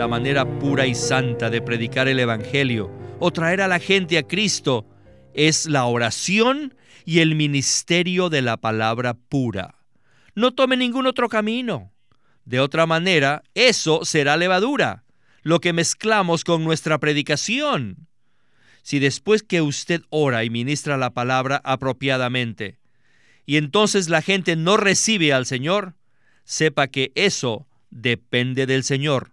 la manera pura y santa de predicar el Evangelio o traer a la gente a Cristo es la oración y el ministerio de la palabra pura. No tome ningún otro camino. De otra manera, eso será levadura, lo que mezclamos con nuestra predicación. Si después que usted ora y ministra la palabra apropiadamente, y entonces la gente no recibe al Señor, sepa que eso depende del Señor.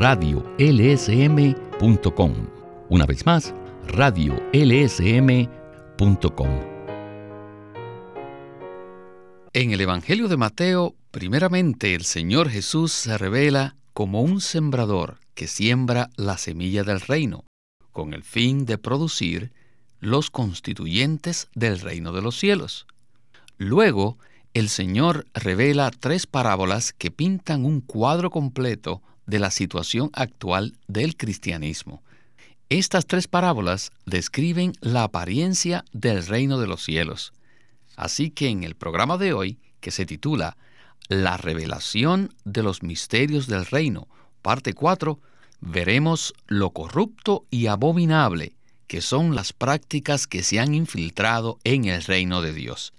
radiolsm.com. Una vez más, radiolsm.com. En el Evangelio de Mateo, primeramente el Señor Jesús se revela como un sembrador que siembra la semilla del reino, con el fin de producir los constituyentes del reino de los cielos. Luego, el Señor revela tres parábolas que pintan un cuadro completo de la situación actual del cristianismo. Estas tres parábolas describen la apariencia del reino de los cielos. Así que en el programa de hoy, que se titula La revelación de los misterios del reino, parte 4, veremos lo corrupto y abominable que son las prácticas que se han infiltrado en el reino de Dios.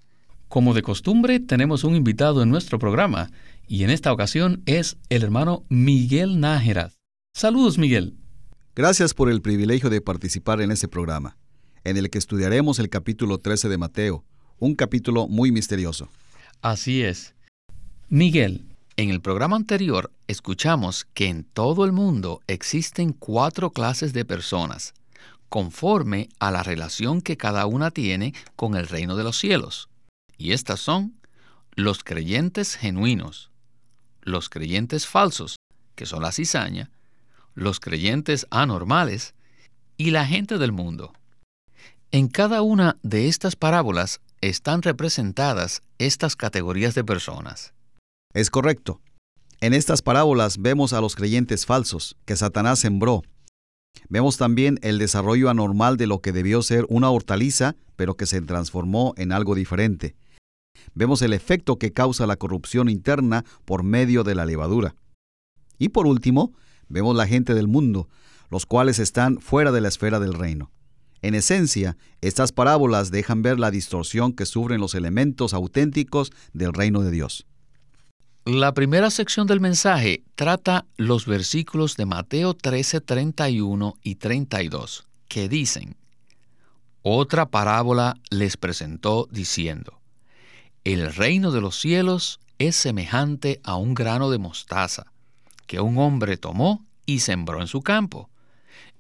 Como de costumbre, tenemos un invitado en nuestro programa y en esta ocasión es el hermano Miguel Nájera. Saludos, Miguel. Gracias por el privilegio de participar en este programa, en el que estudiaremos el capítulo 13 de Mateo, un capítulo muy misterioso. Así es. Miguel, en el programa anterior escuchamos que en todo el mundo existen cuatro clases de personas, conforme a la relación que cada una tiene con el reino de los cielos. Y estas son los creyentes genuinos, los creyentes falsos, que son la cizaña, los creyentes anormales y la gente del mundo. En cada una de estas parábolas están representadas estas categorías de personas. Es correcto. En estas parábolas vemos a los creyentes falsos que Satanás sembró. Vemos también el desarrollo anormal de lo que debió ser una hortaliza, pero que se transformó en algo diferente vemos el efecto que causa la corrupción interna por medio de la levadura. Y por último, vemos la gente del mundo, los cuales están fuera de la esfera del reino. En esencia, estas parábolas dejan ver la distorsión que sufren los elementos auténticos del reino de Dios. La primera sección del mensaje trata los versículos de Mateo 13, 31 y 32, que dicen, Otra parábola les presentó diciendo, el reino de los cielos es semejante a un grano de mostaza, que un hombre tomó y sembró en su campo,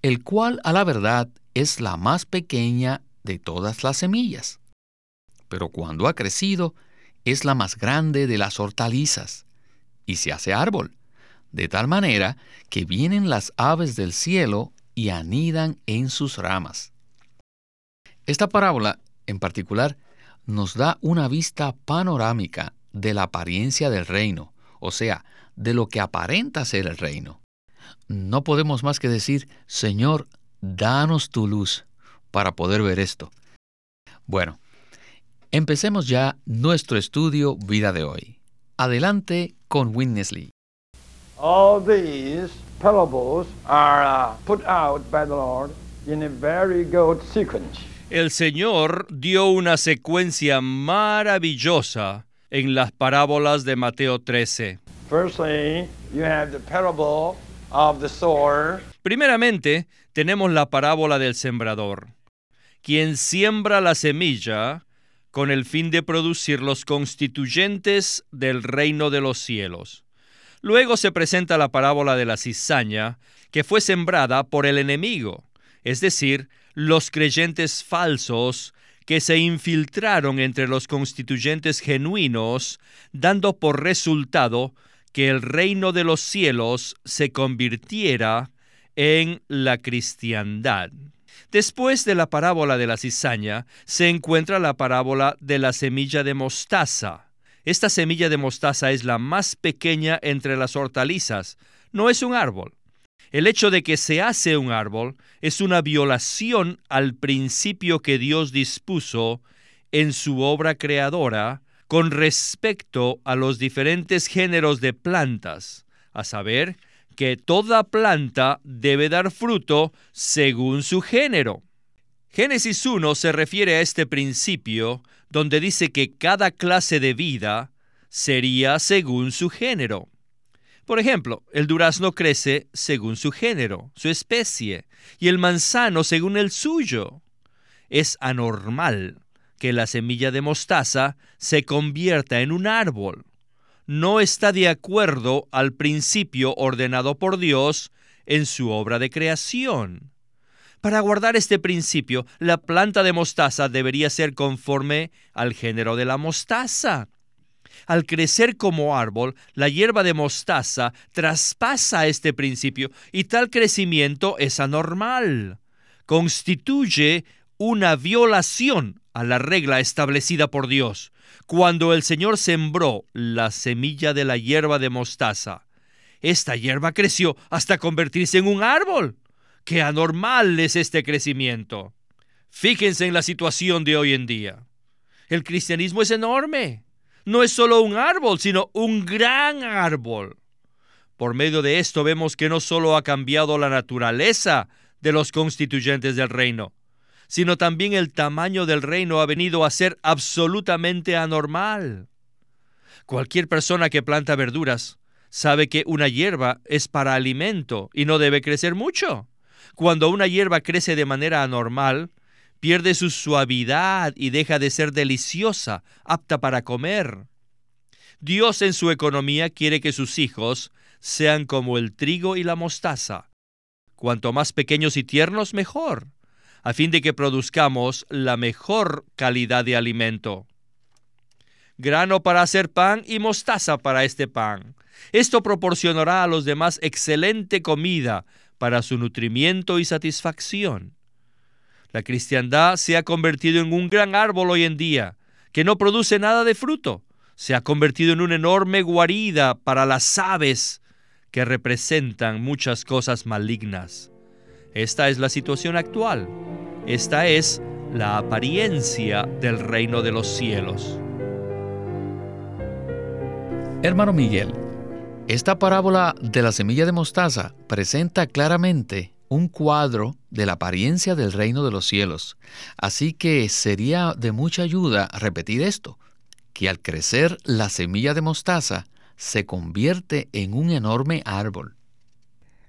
el cual a la verdad es la más pequeña de todas las semillas. Pero cuando ha crecido, es la más grande de las hortalizas, y se hace árbol, de tal manera que vienen las aves del cielo y anidan en sus ramas. Esta parábola, en particular, nos da una vista panorámica de la apariencia del reino, o sea, de lo que aparenta ser el reino. No podemos más que decir, Señor, danos tu luz para poder ver esto. Bueno, empecemos ya nuestro estudio vida de hoy. Adelante con Winnesley. All these parables are uh, put out by the Lord in a very good sequence el Señor dio una secuencia maravillosa en las parábolas de Mateo 13. Primeramente, tenemos la parábola del sembrador, quien siembra la semilla con el fin de producir los constituyentes del reino de los cielos. Luego se presenta la parábola de la cizaña, que fue sembrada por el enemigo, es decir, los creyentes falsos que se infiltraron entre los constituyentes genuinos, dando por resultado que el reino de los cielos se convirtiera en la cristiandad. Después de la parábola de la cizaña se encuentra la parábola de la semilla de mostaza. Esta semilla de mostaza es la más pequeña entre las hortalizas. No es un árbol. El hecho de que se hace un árbol es una violación al principio que Dios dispuso en su obra creadora con respecto a los diferentes géneros de plantas, a saber, que toda planta debe dar fruto según su género. Génesis 1 se refiere a este principio donde dice que cada clase de vida sería según su género. Por ejemplo, el durazno crece según su género, su especie, y el manzano según el suyo. Es anormal que la semilla de mostaza se convierta en un árbol no está de acuerdo al principio ordenado por Dios en su obra de creación. Para guardar este principio, la planta de mostaza debería ser conforme al género de la mostaza. Al crecer como árbol, la hierba de mostaza traspasa este principio y tal crecimiento es anormal. Constituye una violación a la regla establecida por Dios. Cuando el Señor sembró la semilla de la hierba de mostaza, esta hierba creció hasta convertirse en un árbol. ¡Qué anormal es este crecimiento! Fíjense en la situación de hoy en día. El cristianismo es enorme. No es solo un árbol, sino un gran árbol. Por medio de esto vemos que no solo ha cambiado la naturaleza de los constituyentes del reino, sino también el tamaño del reino ha venido a ser absolutamente anormal. Cualquier persona que planta verduras sabe que una hierba es para alimento y no debe crecer mucho. Cuando una hierba crece de manera anormal, pierde su suavidad y deja de ser deliciosa, apta para comer. Dios en su economía quiere que sus hijos sean como el trigo y la mostaza. Cuanto más pequeños y tiernos, mejor a fin de que produzcamos la mejor calidad de alimento. Grano para hacer pan y mostaza para este pan. Esto proporcionará a los demás excelente comida para su nutrimiento y satisfacción. La cristiandad se ha convertido en un gran árbol hoy en día, que no produce nada de fruto. Se ha convertido en una enorme guarida para las aves que representan muchas cosas malignas. Esta es la situación actual. Esta es la apariencia del reino de los cielos. Hermano Miguel, esta parábola de la semilla de mostaza presenta claramente un cuadro de la apariencia del reino de los cielos. Así que sería de mucha ayuda repetir esto, que al crecer la semilla de mostaza se convierte en un enorme árbol.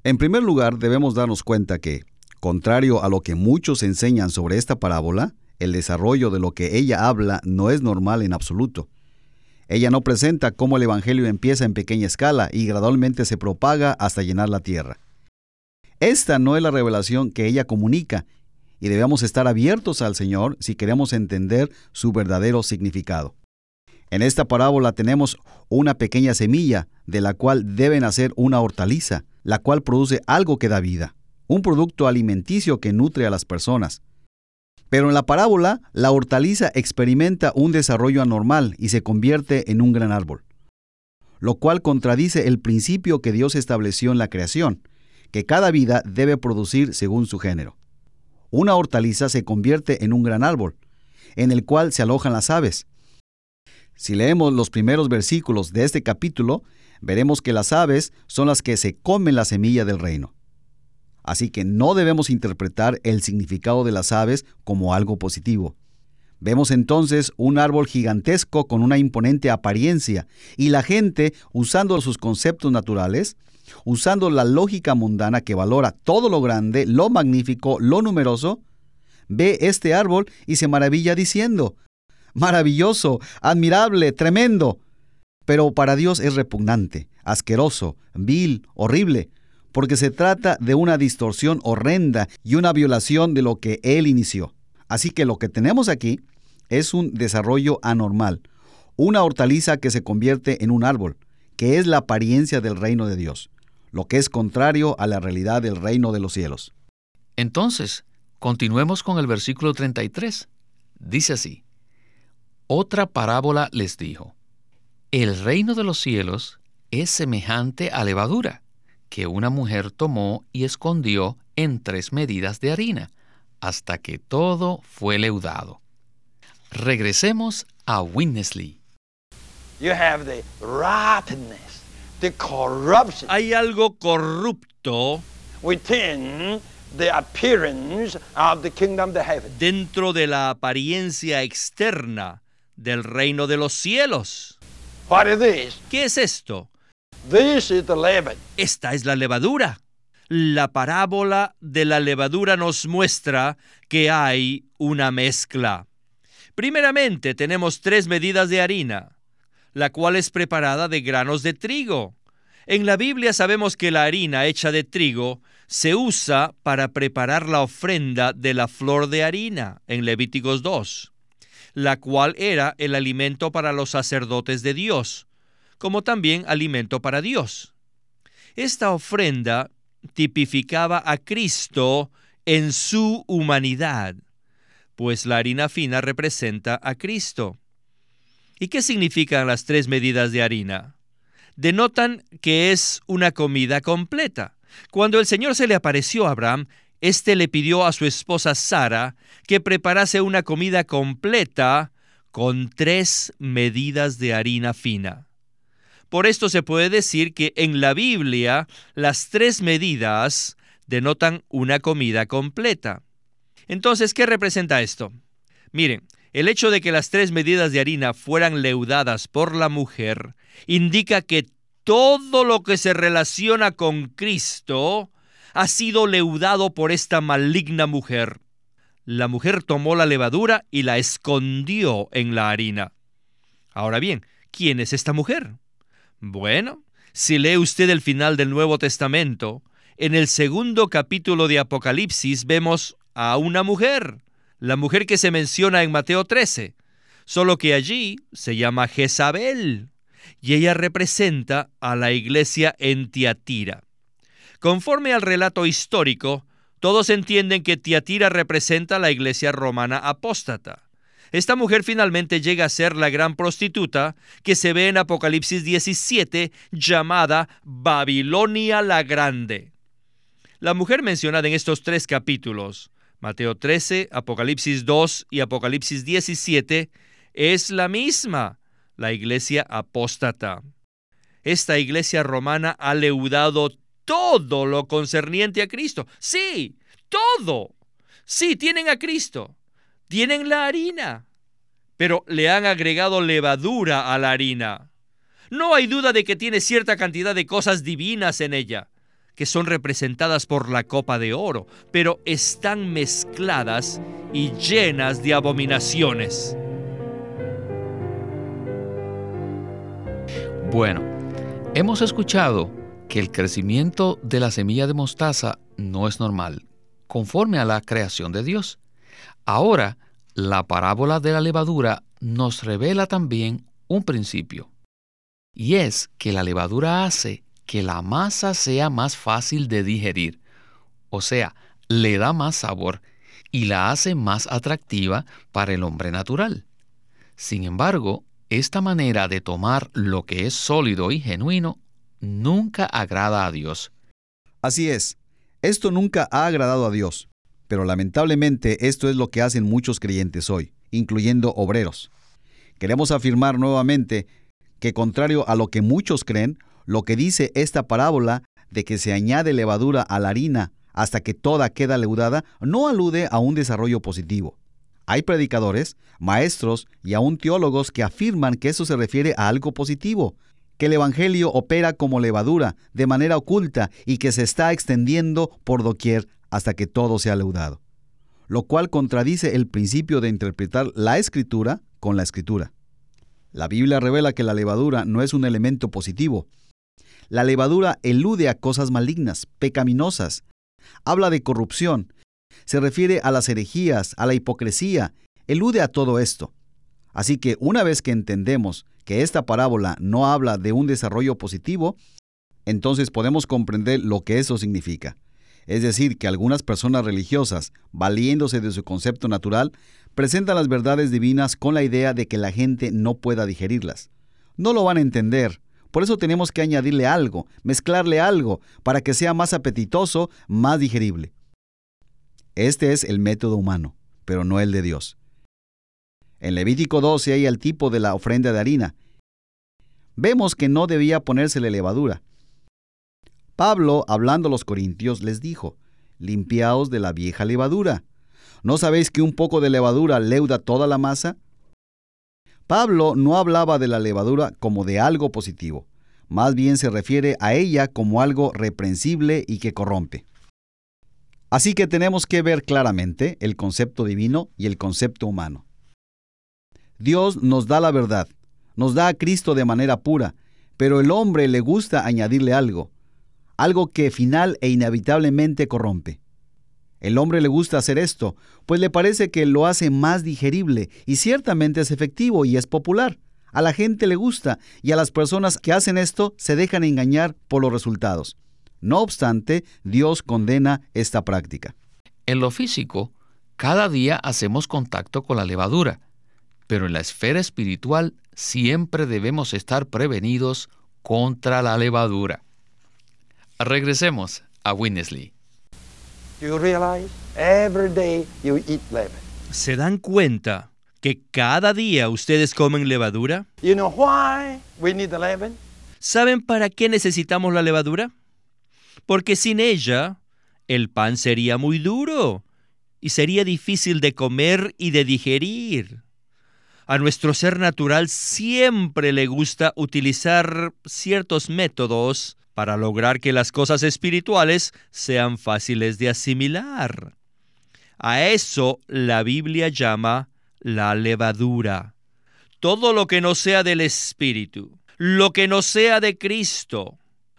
En primer lugar, debemos darnos cuenta que, contrario a lo que muchos enseñan sobre esta parábola, el desarrollo de lo que ella habla no es normal en absoluto. Ella no presenta cómo el Evangelio empieza en pequeña escala y gradualmente se propaga hasta llenar la tierra. Esta no es la revelación que ella comunica y debemos estar abiertos al Señor si queremos entender su verdadero significado. En esta parábola tenemos una pequeña semilla de la cual debe nacer una hortaliza, la cual produce algo que da vida, un producto alimenticio que nutre a las personas. Pero en la parábola, la hortaliza experimenta un desarrollo anormal y se convierte en un gran árbol, lo cual contradice el principio que Dios estableció en la creación, que cada vida debe producir según su género. Una hortaliza se convierte en un gran árbol, en el cual se alojan las aves. Si leemos los primeros versículos de este capítulo, veremos que las aves son las que se comen la semilla del reino. Así que no debemos interpretar el significado de las aves como algo positivo. Vemos entonces un árbol gigantesco con una imponente apariencia y la gente, usando sus conceptos naturales, usando la lógica mundana que valora todo lo grande, lo magnífico, lo numeroso, ve este árbol y se maravilla diciendo, maravilloso, admirable, tremendo, pero para Dios es repugnante, asqueroso, vil, horrible, porque se trata de una distorsión horrenda y una violación de lo que Él inició. Así que lo que tenemos aquí es un desarrollo anormal, una hortaliza que se convierte en un árbol, que es la apariencia del reino de Dios, lo que es contrario a la realidad del reino de los cielos. Entonces, continuemos con el versículo 33. Dice así, Otra parábola les dijo, El reino de los cielos es semejante a levadura, que una mujer tomó y escondió en tres medidas de harina, hasta que todo fue leudado. Regresemos a Winnesley. Hay algo corrupto dentro de la apariencia externa del reino de los cielos. ¿Qué es esto? Esta es la levadura. La parábola de la levadura nos muestra que hay una mezcla. Primeramente tenemos tres medidas de harina, la cual es preparada de granos de trigo. En la Biblia sabemos que la harina hecha de trigo se usa para preparar la ofrenda de la flor de harina en Levíticos 2, la cual era el alimento para los sacerdotes de Dios, como también alimento para Dios. Esta ofrenda tipificaba a Cristo en su humanidad pues la harina fina representa a Cristo. ¿Y qué significan las tres medidas de harina? Denotan que es una comida completa. Cuando el Señor se le apareció a Abraham, éste le pidió a su esposa Sara que preparase una comida completa con tres medidas de harina fina. Por esto se puede decir que en la Biblia las tres medidas denotan una comida completa. Entonces, ¿qué representa esto? Miren, el hecho de que las tres medidas de harina fueran leudadas por la mujer indica que todo lo que se relaciona con Cristo ha sido leudado por esta maligna mujer. La mujer tomó la levadura y la escondió en la harina. Ahora bien, ¿quién es esta mujer? Bueno, si lee usted el final del Nuevo Testamento, en el segundo capítulo de Apocalipsis vemos a una mujer, la mujer que se menciona en Mateo 13, solo que allí se llama Jezabel y ella representa a la iglesia en Tiatira. Conforme al relato histórico, todos entienden que Tiatira representa a la iglesia romana apóstata. Esta mujer finalmente llega a ser la gran prostituta que se ve en Apocalipsis 17 llamada Babilonia la Grande. La mujer mencionada en estos tres capítulos Mateo 13, Apocalipsis 2 y Apocalipsis 17 es la misma, la iglesia apóstata. Esta iglesia romana ha leudado todo lo concerniente a Cristo. Sí, todo. Sí, tienen a Cristo. Tienen la harina. Pero le han agregado levadura a la harina. No hay duda de que tiene cierta cantidad de cosas divinas en ella que son representadas por la copa de oro, pero están mezcladas y llenas de abominaciones. Bueno, hemos escuchado que el crecimiento de la semilla de mostaza no es normal, conforme a la creación de Dios. Ahora, la parábola de la levadura nos revela también un principio, y es que la levadura hace que la masa sea más fácil de digerir, o sea, le da más sabor y la hace más atractiva para el hombre natural. Sin embargo, esta manera de tomar lo que es sólido y genuino nunca agrada a Dios. Así es, esto nunca ha agradado a Dios, pero lamentablemente esto es lo que hacen muchos creyentes hoy, incluyendo obreros. Queremos afirmar nuevamente que contrario a lo que muchos creen, lo que dice esta parábola de que se añade levadura a la harina hasta que toda queda leudada no alude a un desarrollo positivo. Hay predicadores, maestros y aún teólogos que afirman que eso se refiere a algo positivo, que el Evangelio opera como levadura de manera oculta y que se está extendiendo por doquier hasta que todo sea leudado, lo cual contradice el principio de interpretar la escritura con la escritura. La Biblia revela que la levadura no es un elemento positivo, la levadura elude a cosas malignas, pecaminosas. Habla de corrupción. Se refiere a las herejías, a la hipocresía. Elude a todo esto. Así que una vez que entendemos que esta parábola no habla de un desarrollo positivo, entonces podemos comprender lo que eso significa. Es decir, que algunas personas religiosas, valiéndose de su concepto natural, presentan las verdades divinas con la idea de que la gente no pueda digerirlas. No lo van a entender, por eso tenemos que añadirle algo, mezclarle algo, para que sea más apetitoso, más digerible. Este es el método humano, pero no el de Dios. En Levítico 12 hay el tipo de la ofrenda de harina. Vemos que no debía ponérsele levadura. Pablo, hablando a los corintios, les dijo, limpiaos de la vieja levadura. ¿No sabéis que un poco de levadura leuda toda la masa? Pablo no hablaba de la levadura como de algo positivo, más bien se refiere a ella como algo reprensible y que corrompe. Así que tenemos que ver claramente el concepto divino y el concepto humano. Dios nos da la verdad, nos da a Cristo de manera pura, pero el hombre le gusta añadirle algo, algo que final e inevitablemente corrompe. El hombre le gusta hacer esto, pues le parece que lo hace más digerible y ciertamente es efectivo y es popular. A la gente le gusta y a las personas que hacen esto se dejan engañar por los resultados. No obstante, Dios condena esta práctica. En lo físico, cada día hacemos contacto con la levadura, pero en la esfera espiritual siempre debemos estar prevenidos contra la levadura. Regresemos a Winnesley. ¿Se dan cuenta que cada día ustedes comen levadura? ¿Saben para qué necesitamos la levadura? Porque sin ella, el pan sería muy duro y sería difícil de comer y de digerir. A nuestro ser natural siempre le gusta utilizar ciertos métodos para lograr que las cosas espirituales sean fáciles de asimilar. A eso la Biblia llama la levadura. Todo lo que no sea del Espíritu, lo que no sea de Cristo,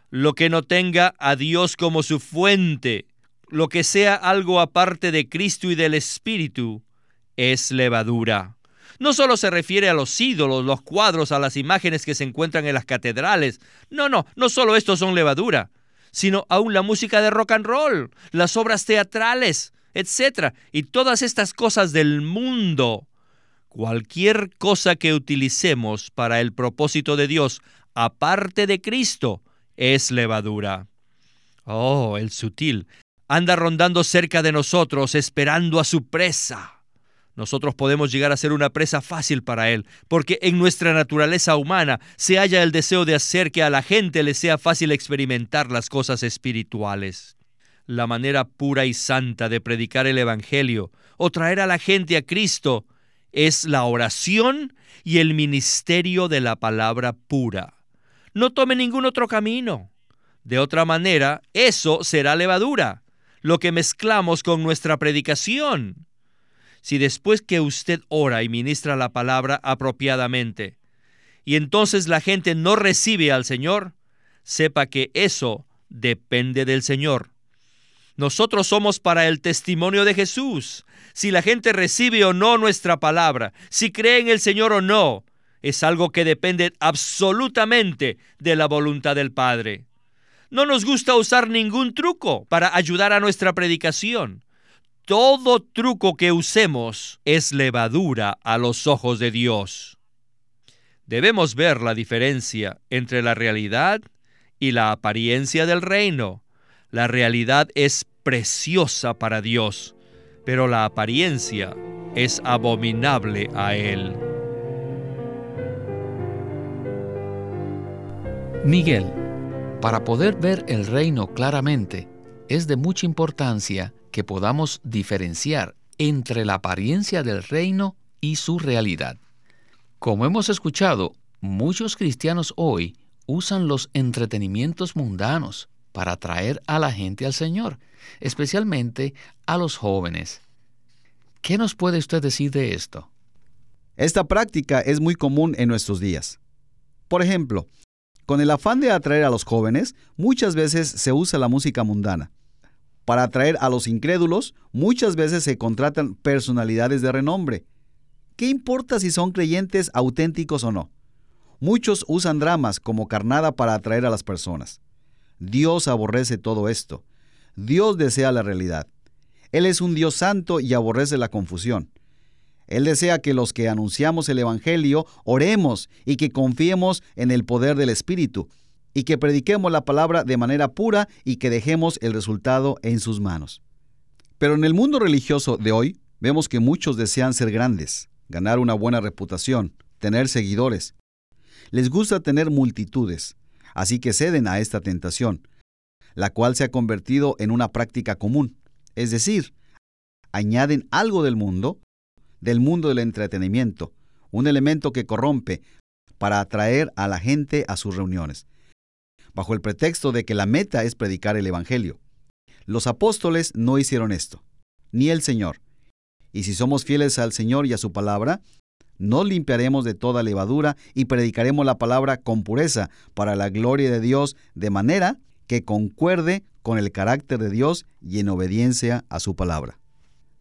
lo que no tenga a Dios como su fuente, lo que sea algo aparte de Cristo y del Espíritu, es levadura. No solo se refiere a los ídolos, los cuadros, a las imágenes que se encuentran en las catedrales. No, no, no solo estos son levadura, sino aún la música de rock and roll, las obras teatrales, etc. Y todas estas cosas del mundo. Cualquier cosa que utilicemos para el propósito de Dios, aparte de Cristo, es levadura. Oh, el sutil anda rondando cerca de nosotros, esperando a su presa nosotros podemos llegar a ser una presa fácil para Él, porque en nuestra naturaleza humana se halla el deseo de hacer que a la gente le sea fácil experimentar las cosas espirituales. La manera pura y santa de predicar el Evangelio o traer a la gente a Cristo es la oración y el ministerio de la palabra pura. No tome ningún otro camino. De otra manera, eso será levadura, lo que mezclamos con nuestra predicación si después que usted ora y ministra la palabra apropiadamente, y entonces la gente no recibe al Señor, sepa que eso depende del Señor. Nosotros somos para el testimonio de Jesús. Si la gente recibe o no nuestra palabra, si cree en el Señor o no, es algo que depende absolutamente de la voluntad del Padre. No nos gusta usar ningún truco para ayudar a nuestra predicación todo truco que usemos es levadura a los ojos de Dios. Debemos ver la diferencia entre la realidad y la apariencia del reino. La realidad es preciosa para Dios, pero la apariencia es abominable a Él. Miguel, para poder ver el reino claramente, es de mucha importancia que podamos diferenciar entre la apariencia del reino y su realidad. Como hemos escuchado, muchos cristianos hoy usan los entretenimientos mundanos para atraer a la gente al Señor, especialmente a los jóvenes. ¿Qué nos puede usted decir de esto? Esta práctica es muy común en nuestros días. Por ejemplo, con el afán de atraer a los jóvenes, muchas veces se usa la música mundana. Para atraer a los incrédulos, muchas veces se contratan personalidades de renombre. ¿Qué importa si son creyentes auténticos o no? Muchos usan dramas como carnada para atraer a las personas. Dios aborrece todo esto. Dios desea la realidad. Él es un Dios santo y aborrece la confusión. Él desea que los que anunciamos el Evangelio oremos y que confiemos en el poder del Espíritu y que prediquemos la palabra de manera pura y que dejemos el resultado en sus manos. Pero en el mundo religioso de hoy vemos que muchos desean ser grandes, ganar una buena reputación, tener seguidores. Les gusta tener multitudes, así que ceden a esta tentación, la cual se ha convertido en una práctica común. Es decir, añaden algo del mundo, del mundo del entretenimiento, un elemento que corrompe para atraer a la gente a sus reuniones, bajo el pretexto de que la meta es predicar el Evangelio. Los apóstoles no hicieron esto, ni el Señor. Y si somos fieles al Señor y a su palabra, nos limpiaremos de toda levadura y predicaremos la palabra con pureza para la gloria de Dios de manera que concuerde con el carácter de Dios y en obediencia a su palabra.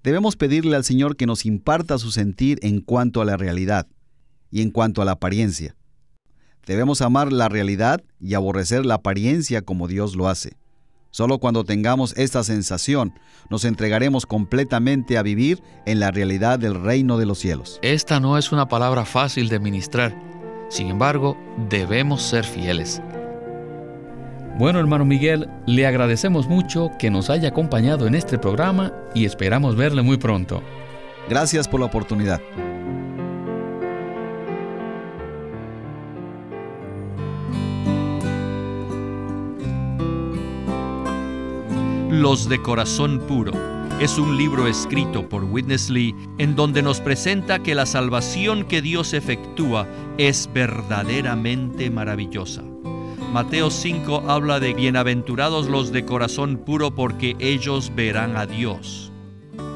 Debemos pedirle al Señor que nos imparta su sentir en cuanto a la realidad y en cuanto a la apariencia. Debemos amar la realidad y aborrecer la apariencia como Dios lo hace. Solo cuando tengamos esta sensación, nos entregaremos completamente a vivir en la realidad del reino de los cielos. Esta no es una palabra fácil de ministrar. Sin embargo, debemos ser fieles. Bueno, hermano Miguel, le agradecemos mucho que nos haya acompañado en este programa y esperamos verle muy pronto. Gracias por la oportunidad. Los de Corazón Puro es un libro escrito por Witness Lee en donde nos presenta que la salvación que Dios efectúa es verdaderamente maravillosa. Mateo 5 habla de bienaventurados los de corazón puro porque ellos verán a Dios.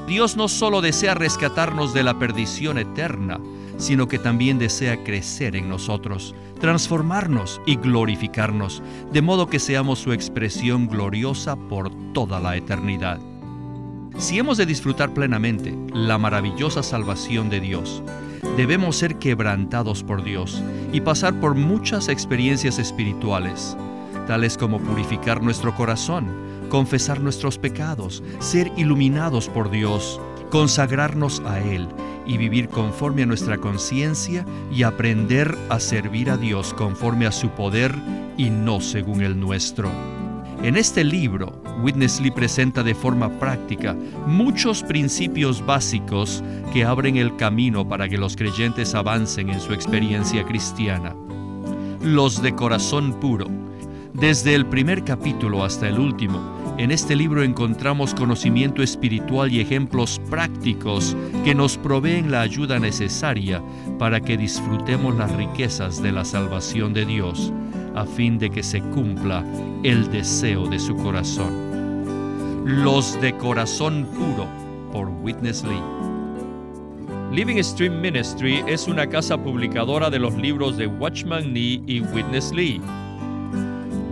Dios no solo desea rescatarnos de la perdición eterna, sino que también desea crecer en nosotros, transformarnos y glorificarnos, de modo que seamos su expresión gloriosa por toda la eternidad. Si hemos de disfrutar plenamente la maravillosa salvación de Dios, debemos ser quebrantados por Dios y pasar por muchas experiencias espirituales, tales como purificar nuestro corazón, confesar nuestros pecados, ser iluminados por Dios, consagrarnos a Él y vivir conforme a nuestra conciencia y aprender a servir a Dios conforme a su poder y no según el nuestro. En este libro, Witness Lee presenta de forma práctica muchos principios básicos que abren el camino para que los creyentes avancen en su experiencia cristiana. Los de corazón puro. Desde el primer capítulo hasta el último, en este libro encontramos conocimiento espiritual y ejemplos prácticos que nos proveen la ayuda necesaria para que disfrutemos las riquezas de la salvación de Dios a fin de que se cumpla el deseo de su corazón. Los de corazón puro por Witness Lee. Living Stream Ministry es una casa publicadora de los libros de Watchman Nee y Witness Lee.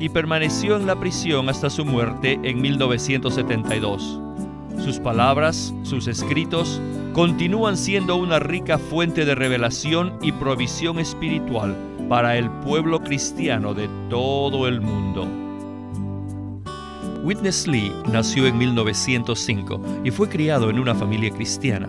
y permaneció en la prisión hasta su muerte en 1972. Sus palabras, sus escritos, continúan siendo una rica fuente de revelación y provisión espiritual para el pueblo cristiano de todo el mundo. Witness Lee nació en 1905 y fue criado en una familia cristiana.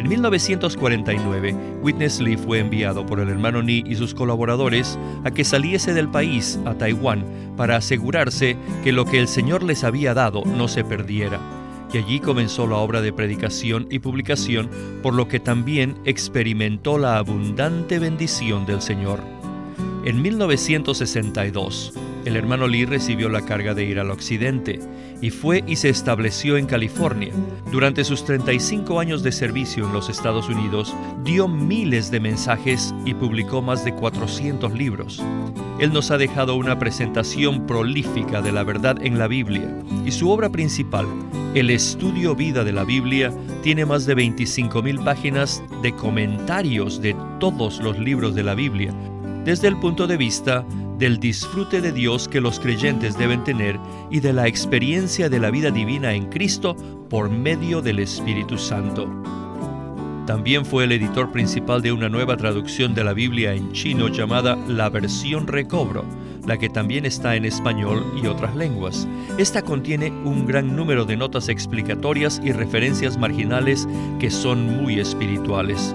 En 1949, Witness Lee fue enviado por el hermano Ni y sus colaboradores a que saliese del país a Taiwán para asegurarse que lo que el Señor les había dado no se perdiera. Y allí comenzó la obra de predicación y publicación, por lo que también experimentó la abundante bendición del Señor. En 1962, el hermano Lee recibió la carga de ir al occidente y fue y se estableció en California. Durante sus 35 años de servicio en los Estados Unidos, dio miles de mensajes y publicó más de 400 libros. Él nos ha dejado una presentación prolífica de la verdad en la Biblia y su obra principal, el estudio vida de la Biblia, tiene más de 25.000 páginas de comentarios de todos los libros de la Biblia, desde el punto de vista del disfrute de Dios que los creyentes deben tener y de la experiencia de la vida divina en Cristo por medio del Espíritu Santo. También fue el editor principal de una nueva traducción de la Biblia en chino llamada La Versión Recobro, la que también está en español y otras lenguas. Esta contiene un gran número de notas explicatorias y referencias marginales que son muy espirituales.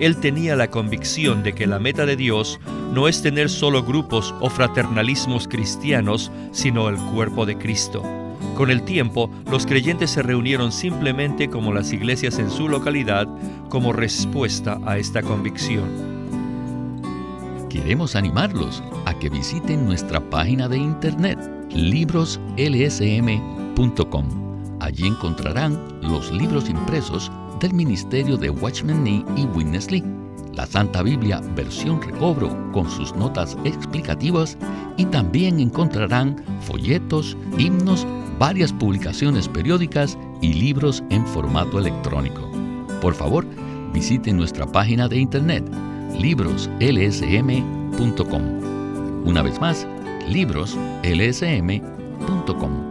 él tenía la convicción de que la meta de Dios no es tener solo grupos o fraternalismos cristianos, sino el cuerpo de Cristo. Con el tiempo, los creyentes se reunieron simplemente como las iglesias en su localidad como respuesta a esta convicción. Queremos animarlos a que visiten nuestra página de internet libroslsm.com. Allí encontrarán los libros impresos del ministerio de Watchman Nee y Witness Lee, la Santa Biblia versión recobro con sus notas explicativas y también encontrarán folletos, himnos, varias publicaciones periódicas y libros en formato electrónico. Por favor, visite nuestra página de internet libroslsm.com. Una vez más, libroslsm.com.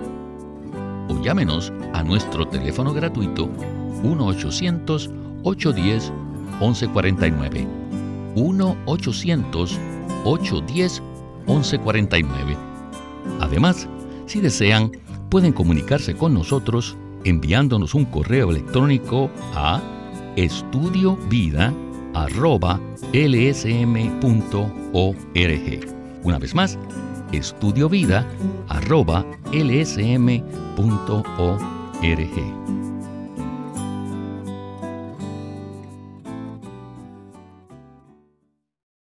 O llámenos a nuestro teléfono gratuito 1-800-810-1149. 1-800-810-1149. Además, si desean, pueden comunicarse con nosotros enviándonos un correo electrónico a estudiovida.lsm.org. Una vez más, estudiovida.lsm.org.